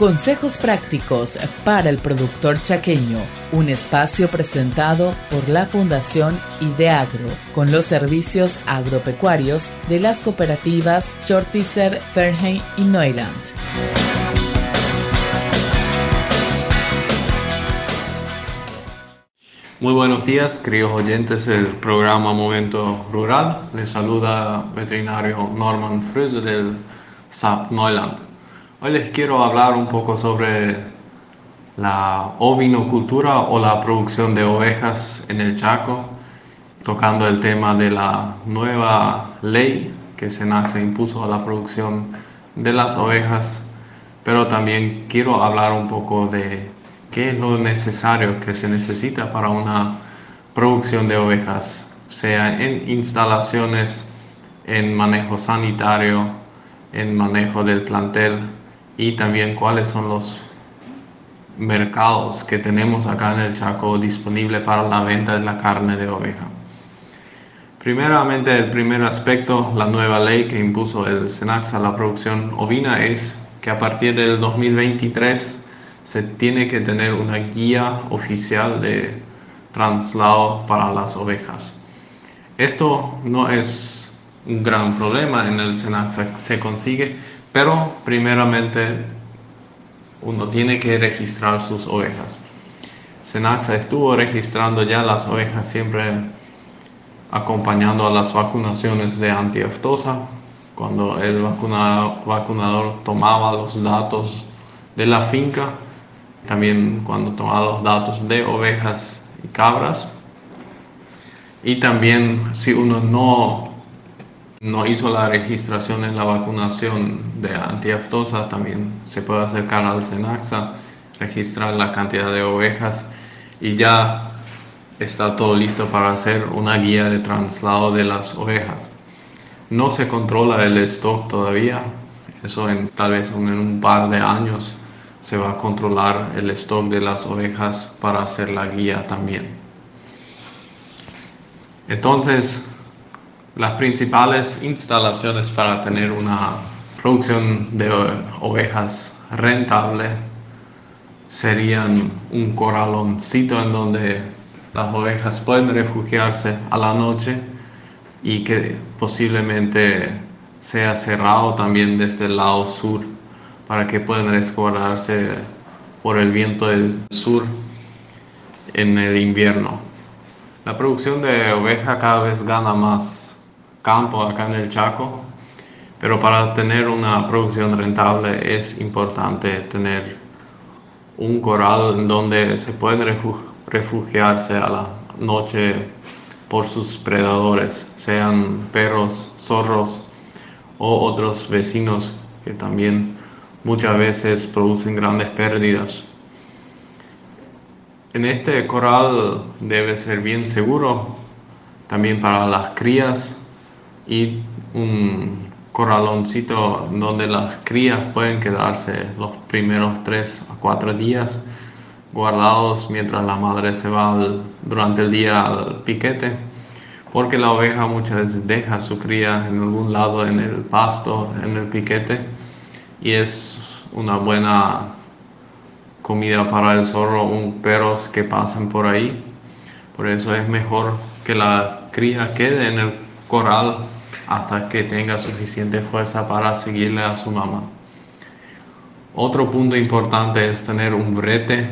Consejos prácticos para el productor chaqueño, un espacio presentado por la Fundación Ideagro, con los servicios agropecuarios de las cooperativas Chortizer, Fernheim y Neuland. Muy buenos días, queridos oyentes del programa Momento Rural. Les saluda veterinario Norman Fröse del SAP Neuland. Hoy les quiero hablar un poco sobre la ovinocultura o la producción de ovejas en el Chaco, tocando el tema de la nueva ley que Senac impuso a la producción de las ovejas, pero también quiero hablar un poco de qué es lo necesario que se necesita para una producción de ovejas, sea en instalaciones, en manejo sanitario, en manejo del plantel y también cuáles son los mercados que tenemos acá en el Chaco disponible para la venta de la carne de oveja. Primeramente, el primer aspecto, la nueva ley que impuso el SENAX a la producción ovina es que a partir del 2023 se tiene que tener una guía oficial de traslado para las ovejas. Esto no es un gran problema en el SENAX, se consigue pero primeramente uno tiene que registrar sus ovejas. Senaxa estuvo registrando ya las ovejas siempre acompañando a las vacunaciones de antiaftosa. Cuando el vacunador tomaba los datos de la finca, también cuando tomaba los datos de ovejas y cabras. Y también si uno no no hizo la registración en la vacunación de antiaftosa, también se puede acercar al Senaxa, registrar la cantidad de ovejas y ya está todo listo para hacer una guía de traslado de las ovejas. No se controla el stock todavía, eso en, tal vez en un par de años se va a controlar el stock de las ovejas para hacer la guía también. Entonces, las principales instalaciones para tener una producción de ovejas rentable serían un corraloncito en donde las ovejas pueden refugiarse a la noche y que posiblemente sea cerrado también desde el lado sur para que puedan resguardarse por el viento del sur en el invierno. La producción de oveja cada vez gana más campo acá en el Chaco, pero para tener una producción rentable es importante tener un corral en donde se pueden refugiarse a la noche por sus predadores, sean perros, zorros o otros vecinos que también muchas veces producen grandes pérdidas. En este corral debe ser bien seguro también para las crías y un corraloncito donde las crías pueden quedarse los primeros 3 a 4 días guardados mientras la madre se va durante el día al piquete porque la oveja muchas veces deja su cría en algún lado en el pasto, en el piquete y es una buena comida para el zorro o perros que pasan por ahí. Por eso es mejor que la cría quede en el corral hasta que tenga suficiente fuerza para seguirle a su mamá. Otro punto importante es tener un brete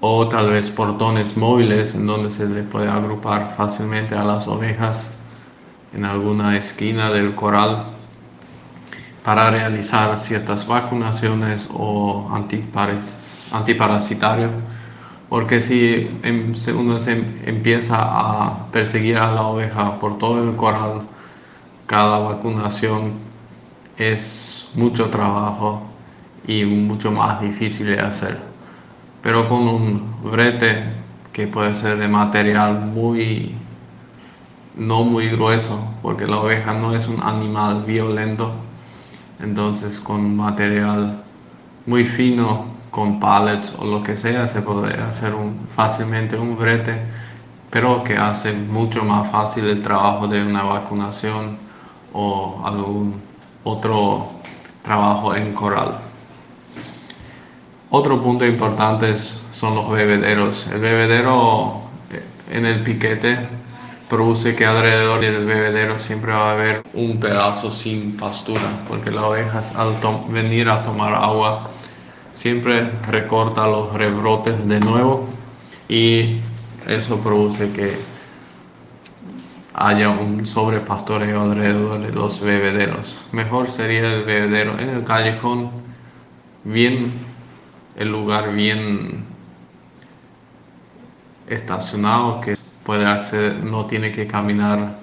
o tal vez portones móviles en donde se le puede agrupar fácilmente a las ovejas en alguna esquina del corral para realizar ciertas vacunaciones o antiparasitarios porque si em, uno se empieza a perseguir a la oveja por todo el corral cada vacunación es mucho trabajo y mucho más difícil de hacer. Pero con un brete que puede ser de material muy no muy grueso, porque la oveja no es un animal violento, entonces con material muy fino, con pallets o lo que sea, se puede hacer fácilmente un brete, pero que hace mucho más fácil el trabajo de una vacunación o algún otro trabajo en coral. Otro punto importante son los bebederos. El bebedero eh, en el piquete produce que alrededor del bebedero siempre va a haber un pedazo sin pastura, porque las ovejas al venir a tomar agua siempre recorta los rebrotes de nuevo y eso produce que haya un sobrepastoreo alrededor de los bebederos. Mejor sería el bebedero en el callejón, bien el lugar bien estacionado que puede acceder, no tiene que caminar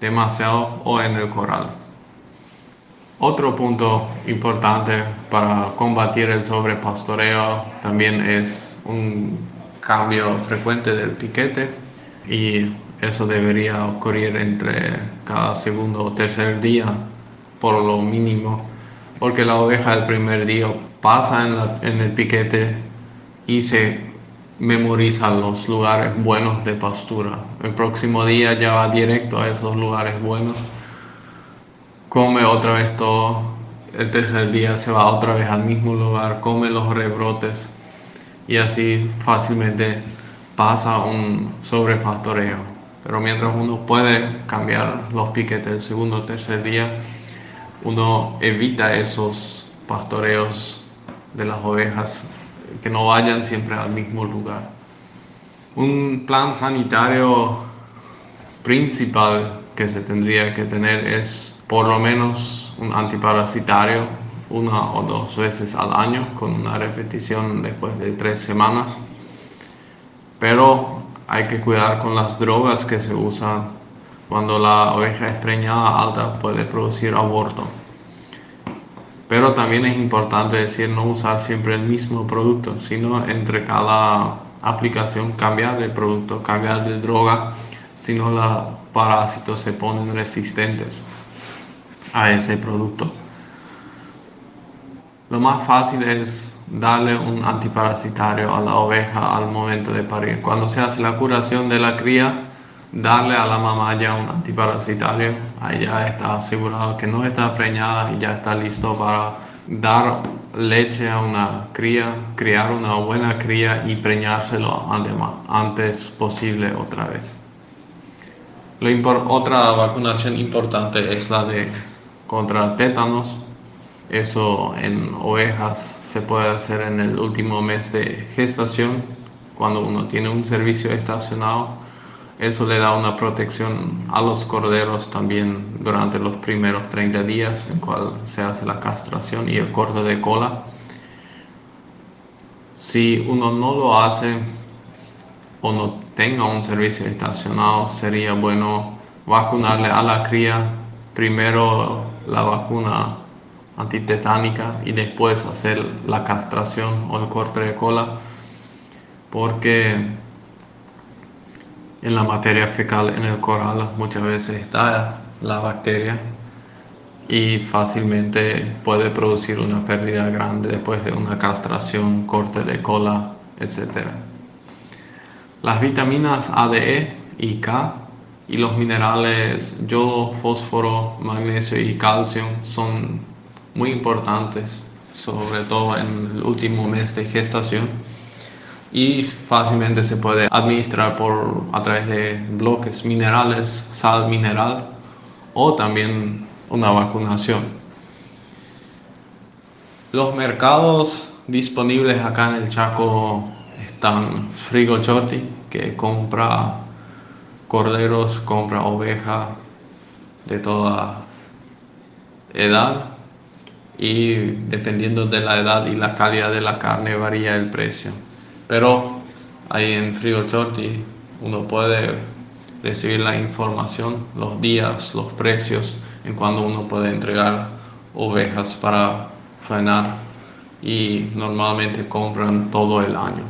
demasiado o en el corral. Otro punto importante para combatir el sobrepastoreo también es un cambio frecuente del piquete y eso debería ocurrir entre cada segundo o tercer día por lo mínimo porque la oveja del primer día pasa en, el piquete y se memoriza los lugares buenos de pastura. El próximo día ya va directo a esos lugares buenos, come otra vez todo, el tercer día se va otra vez al mismo lugar, come los rebrotes y así fácilmente pasa un sobrepastoreo. Pero mientras uno puede cambiar los piquetes el segundo o tercer día, uno evita esos pastoreos de las ovejas que no vayan siempre al mismo lugar. Un plan sanitario principal que se tendría que tener es por lo menos un antiparasitario una o dos veces al año con una repetición después de tres semanas. Pero hay que cuidar con las drogas que se usan cuando la oveja es preñada alta puede producir aborto. Pero también es importante decir no usar siempre el mismo producto, sino entre cada aplicación cambiar de producto, cambiar de droga, si no los parásitos se ponen resistentes a ese producto. Lo más fácil es darle un antiparasitario a la oveja al momento de parir. Cuando se hace la curación de la cría, darle a la mamá ya un antiparasitario, ahí ya está asegurado que no está preñada y ya está listo para dar leche a una cría, criar una buena cría y preñárselo antes posible otra vez. otra vacunación importante es la de contra tétanos. Eso en ovejas se puede hacer en el último mes de gestación, cuando uno tiene un servicio estacionado eso le da una protección a los corderos también durante los primeros 30 días en cual se hace la castración y el corte de cola. Si uno no lo hace o no tenga un servicio estacionado, sería bueno vacunarle a la cría primero la vacuna antitetánica y después hacer la castración o el corte de cola porque en la materia fecal en el coral muchas veces está la bacteria y fácilmente puede producir una pérdida grande después de una castración, corte de cola, etc. Las vitaminas A, D, E y K y los minerales yodo, fósforo, magnesio y calcio son muy importantes, sobre todo en el último mes de gestación y fácilmente se puede administrar por, a través de bloques minerales, sal mineral o también una vacunación. Los mercados disponibles acá en el Chaco están Frigo Chorti, que compra corderos, compra oveja de toda edad y dependiendo de la edad y la calidad de la carne varía el precio. Pero ahí en Frigo Shorty uno puede recibir la información, los días, los precios, en cuando uno puede entregar ovejas para faenar y normalmente compran todo el año.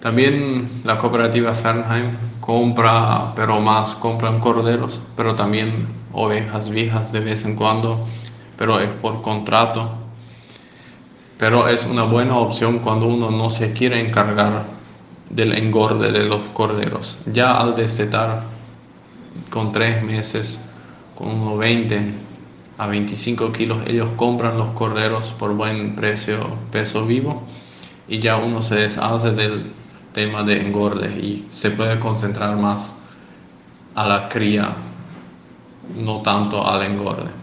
También la cooperativa Fernheim compra, pero más compran corderos, pero también ovejas viejas de vez en cuando, pero es por contrato pero es una buena opción cuando uno no se quiere encargar del engorde de los corderos. Ya al destetar con tres meses, con unos 20 a 25 kilos, ellos compran los corderos por buen precio, peso vivo y ya uno se deshace del tema de engorde y se puede concentrar más a la cría, no tanto al engorde.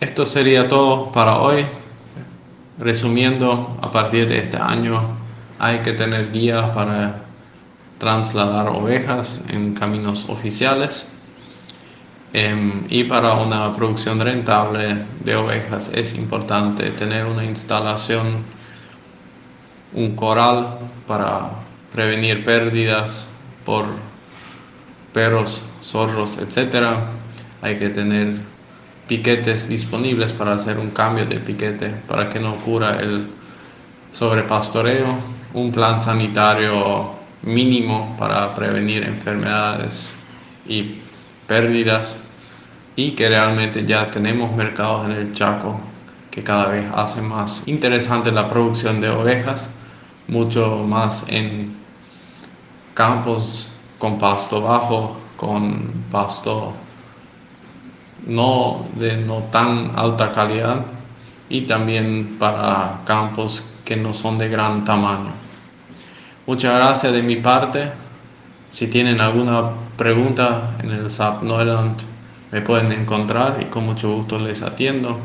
Esto sería todo para hoy. Resumiendo, a partir de este año hay que tener guías para trasladar ovejas en caminos oficiales. Em, y para una producción rentable de ovejas es importante tener una instalación, un coral para prevenir pérdidas por perros, zorros, etc. Hay que tener piquetes disponibles para hacer un cambio de piquete para que no ocurra el sobrepastoreo, un plan sanitario mínimo para prevenir enfermedades y pérdidas y que realmente ya tenemos mercados en el Chaco que cada vez hacen más interesante la producción de ovejas, mucho más en campos con pasto bajo, con pasto no de no tan alta calidad y también para campos que no son de gran tamaño. Muchas gracias de mi parte. Si tienen alguna pregunta en el SAP Neuland me pueden encontrar y con mucho gusto les atiendo.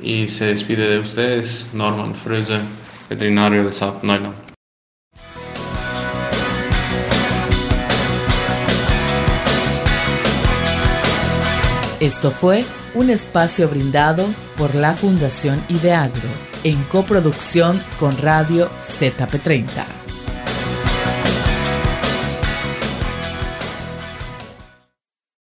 Y se despide de ustedes Norman Fröse, veterinario del SAP Neuland. Esto fue un espacio brindado por la Fundación Ideagro en coproducción con Radio ZP30.